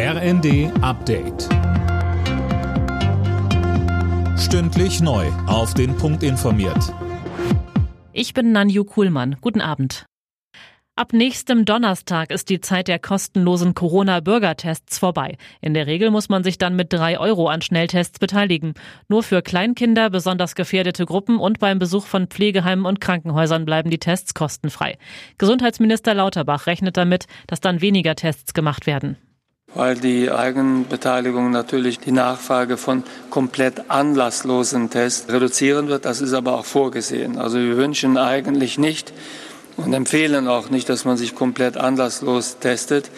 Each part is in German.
RND Update. Stündlich neu. Auf den Punkt informiert. Ich bin Nanju Kuhlmann. Guten Abend. Ab nächstem Donnerstag ist die Zeit der kostenlosen Corona-Bürgertests vorbei. In der Regel muss man sich dann mit drei Euro an Schnelltests beteiligen. Nur für Kleinkinder, besonders gefährdete Gruppen und beim Besuch von Pflegeheimen und Krankenhäusern bleiben die Tests kostenfrei. Gesundheitsminister Lauterbach rechnet damit, dass dann weniger Tests gemacht werden weil die Eigenbeteiligung natürlich die Nachfrage von komplett anlasslosen Tests reduzieren wird. Das ist aber auch vorgesehen. Also wir wünschen eigentlich nicht und empfehlen auch nicht, dass man sich komplett anlasslos testet.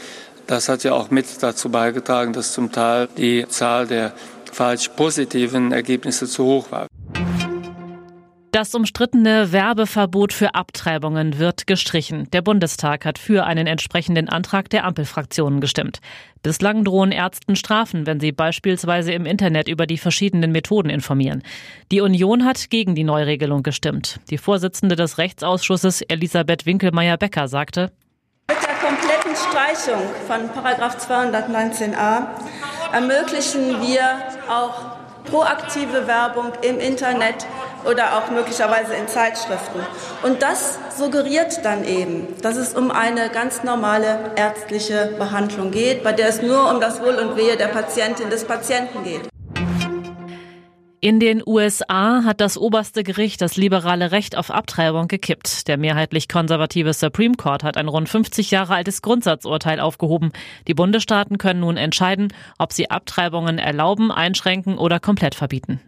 Das hat ja auch mit dazu beigetragen, dass zum Teil die Zahl der falsch positiven Ergebnisse zu hoch war. Das umstrittene Werbeverbot für Abtreibungen wird gestrichen. Der Bundestag hat für einen entsprechenden Antrag der Ampelfraktionen gestimmt. Bislang drohen Ärzten Strafen, wenn sie beispielsweise im Internet über die verschiedenen Methoden informieren. Die Union hat gegen die Neuregelung gestimmt. Die Vorsitzende des Rechtsausschusses Elisabeth Winkelmeier-Becker sagte, mit der kompletten Streichung von 219a ermöglichen wir auch proaktive Werbung im Internet oder auch möglicherweise in Zeitschriften. Und das suggeriert dann eben, dass es um eine ganz normale ärztliche Behandlung geht, bei der es nur um das Wohl und Wehe der Patientin, des Patienten geht. In den USA hat das oberste Gericht das liberale Recht auf Abtreibung gekippt. Der mehrheitlich konservative Supreme Court hat ein rund 50 Jahre altes Grundsatzurteil aufgehoben. Die Bundesstaaten können nun entscheiden, ob sie Abtreibungen erlauben, einschränken oder komplett verbieten.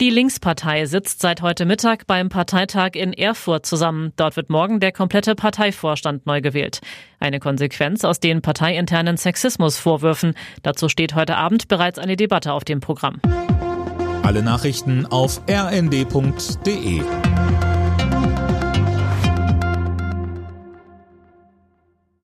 Die Linkspartei sitzt seit heute Mittag beim Parteitag in Erfurt zusammen. Dort wird morgen der komplette Parteivorstand neu gewählt. Eine Konsequenz aus den parteiinternen Sexismusvorwürfen. Dazu steht heute Abend bereits eine Debatte auf dem Programm. Alle Nachrichten auf rnd.de